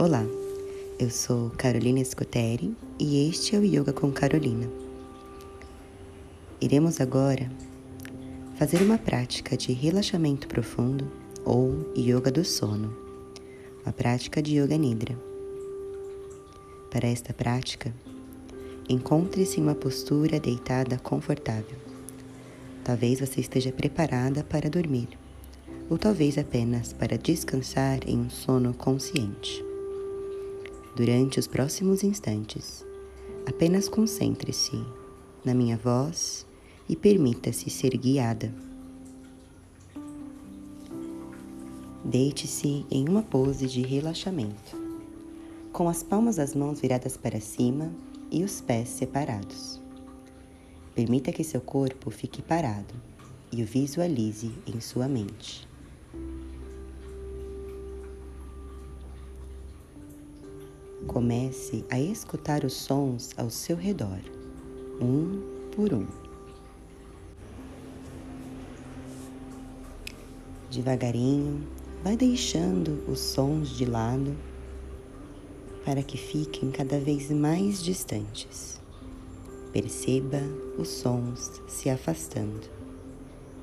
Olá, eu sou Carolina Scuteri e este é o Yoga com Carolina. Iremos agora fazer uma prática de relaxamento profundo ou Yoga do sono, uma prática de Yoga Nidra. Para esta prática, encontre-se em uma postura deitada confortável. Talvez você esteja preparada para dormir, ou talvez apenas para descansar em um sono consciente. Durante os próximos instantes, apenas concentre-se na minha voz e permita-se ser guiada. Deite-se em uma pose de relaxamento, com as palmas das mãos viradas para cima e os pés separados. Permita que seu corpo fique parado e o visualize em sua mente. Comece a escutar os sons ao seu redor, um por um. Devagarinho, vai deixando os sons de lado para que fiquem cada vez mais distantes. Perceba os sons se afastando.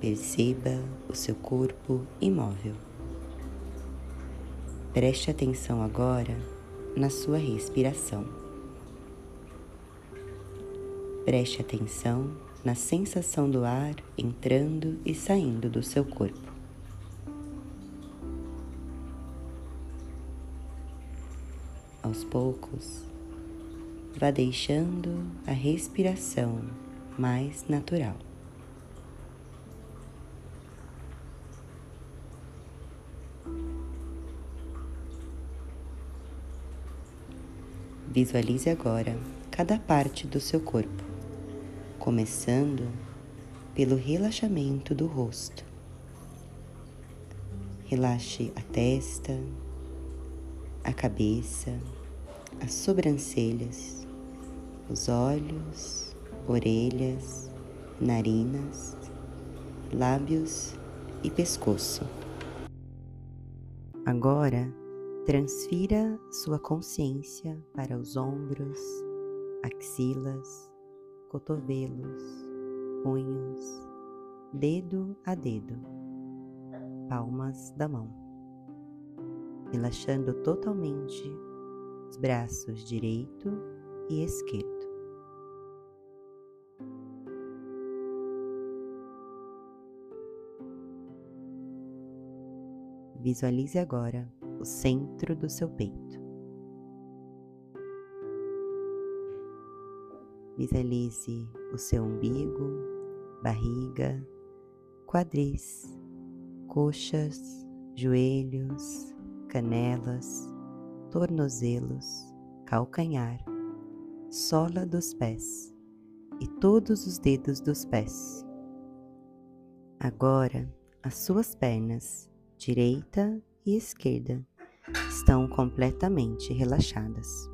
Perceba o seu corpo imóvel. Preste atenção agora na sua respiração. Preste atenção na sensação do ar entrando e saindo do seu corpo. Aos poucos, vá deixando a respiração mais natural. Visualize agora cada parte do seu corpo, começando pelo relaxamento do rosto. Relaxe a testa, a cabeça, as sobrancelhas, os olhos, orelhas, narinas, lábios e pescoço. Agora, Transfira sua consciência para os ombros, axilas, cotovelos, punhos, dedo a dedo, palmas da mão, relaxando totalmente os braços direito e esquerdo. Visualize agora o centro do seu peito. Visualize o seu umbigo, barriga, quadris, coxas, joelhos, canelas, tornozelos, calcanhar, sola dos pés e todos os dedos dos pés. Agora, as suas pernas, direita e esquerda estão completamente relaxadas.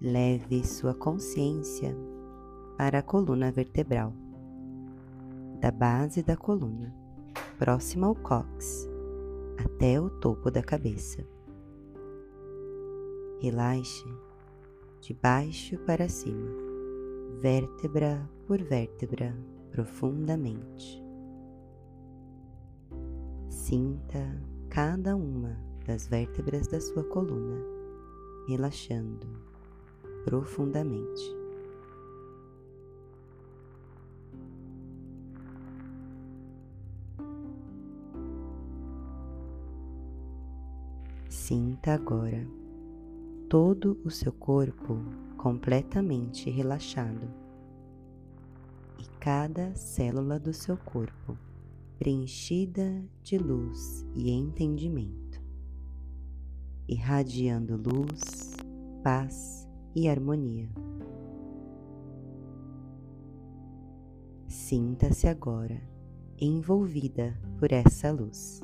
Leve sua consciência para a coluna vertebral, da base da coluna, próxima ao cóccix, até o topo da cabeça. Relaxe de baixo para cima, vértebra por vértebra, profundamente. Sinta cada uma das vértebras da sua coluna relaxando profundamente. Sinta agora todo o seu corpo completamente relaxado e cada célula do seu corpo preenchida de luz e entendimento, irradiando luz, paz e harmonia. Sinta-se agora envolvida por essa luz.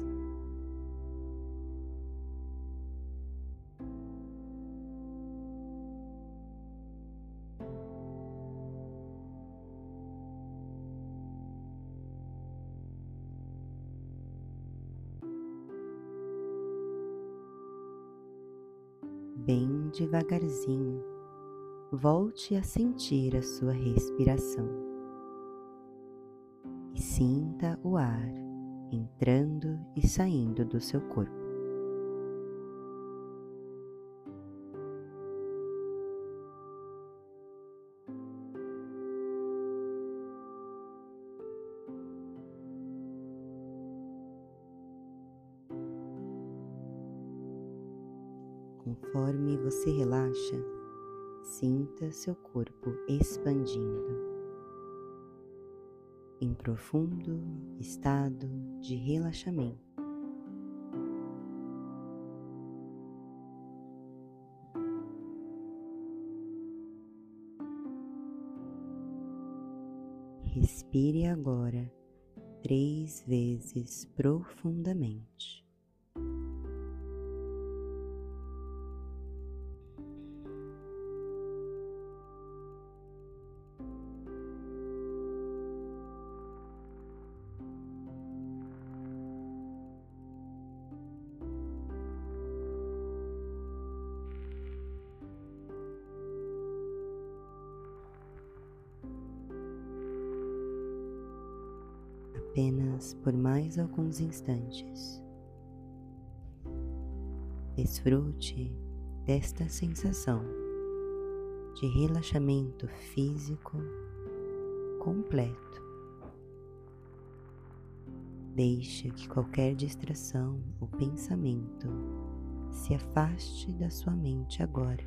Devagarzinho, volte a sentir a sua respiração e sinta o ar entrando e saindo do seu corpo. Você relaxa, sinta seu corpo expandindo em profundo estado de relaxamento. Respire agora três vezes profundamente. Apenas por mais alguns instantes. Desfrute desta sensação de relaxamento físico completo. Deixe que qualquer distração ou pensamento se afaste da sua mente agora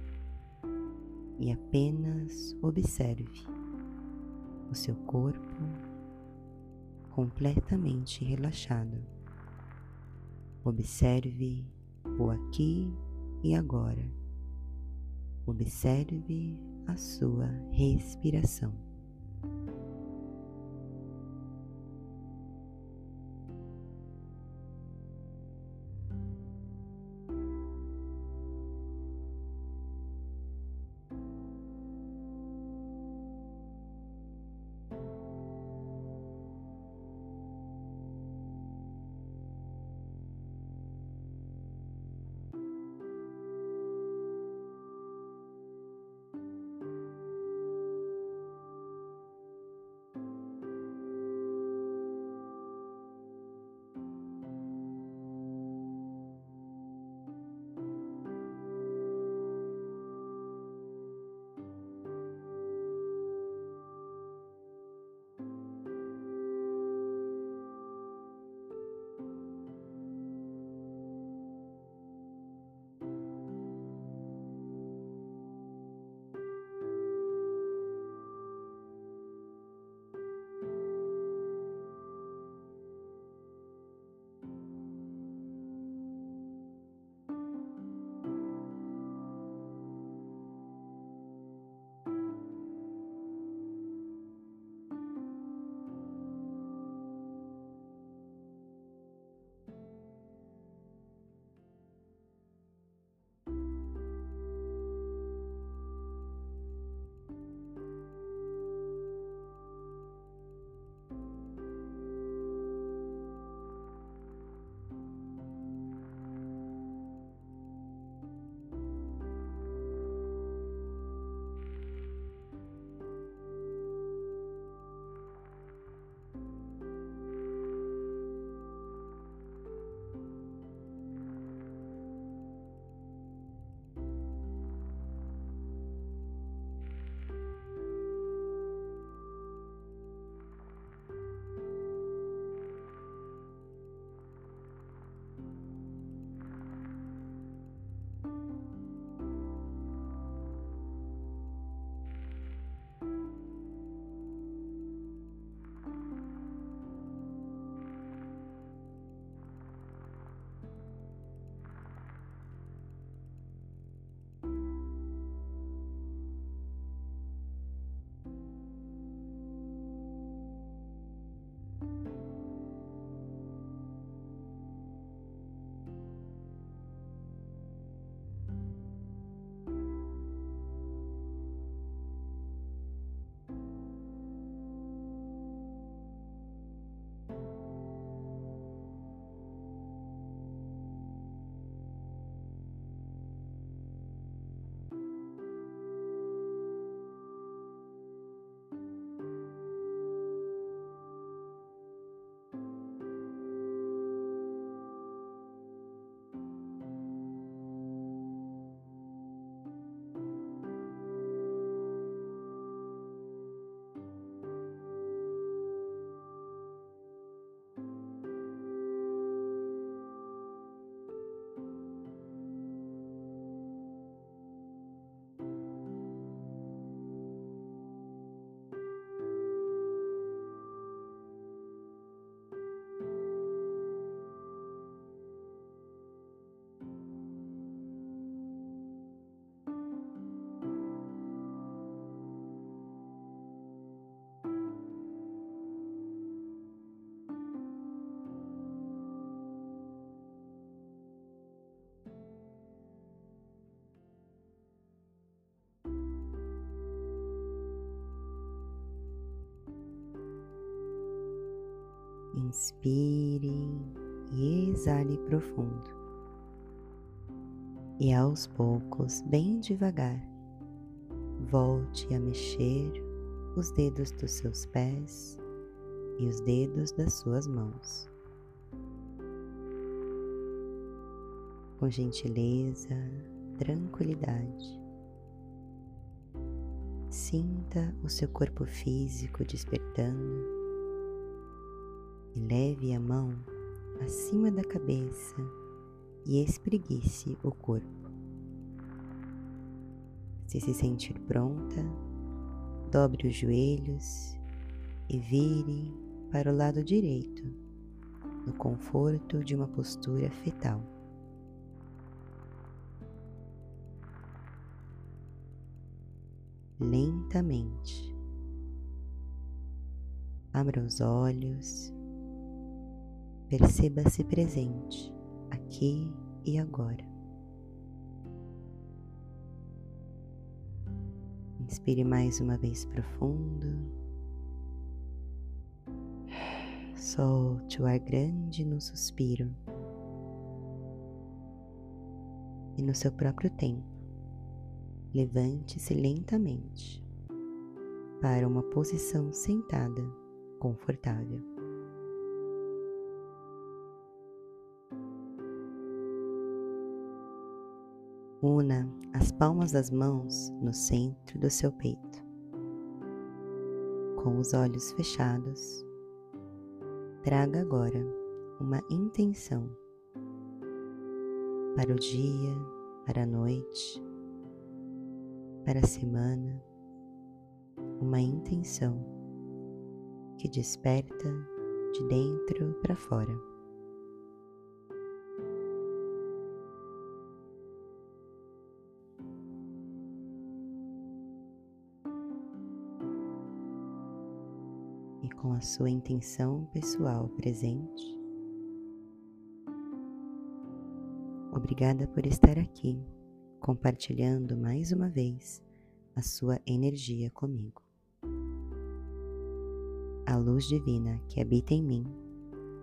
e apenas observe o seu corpo completamente relaxado. Observe o aqui e agora. Observe a sua respiração. Inspire e exale profundo. E aos poucos, bem devagar, volte a mexer os dedos dos seus pés e os dedos das suas mãos. Com gentileza, tranquilidade. Sinta o seu corpo físico despertando e leve a mão acima da cabeça e espreguice o corpo. Se se sentir pronta, dobre os joelhos e vire para o lado direito, no conforto de uma postura fetal. Lentamente, abra os olhos, perceba-se presente aqui e agora. Inspire mais uma vez profundo. Solte o ar grande no suspiro. E no seu próprio tempo, levante-se lentamente para uma posição sentada confortável. Una as palmas das mãos no centro do seu peito. Com os olhos fechados, traga agora uma intenção para o dia, para a noite, para a semana, uma intenção que desperta de dentro para fora. Com a sua intenção pessoal presente. Obrigada por estar aqui, compartilhando mais uma vez a sua energia comigo. A luz divina que habita em mim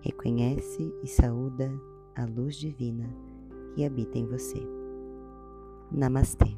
reconhece e saúda a luz divina que habita em você. Namastê.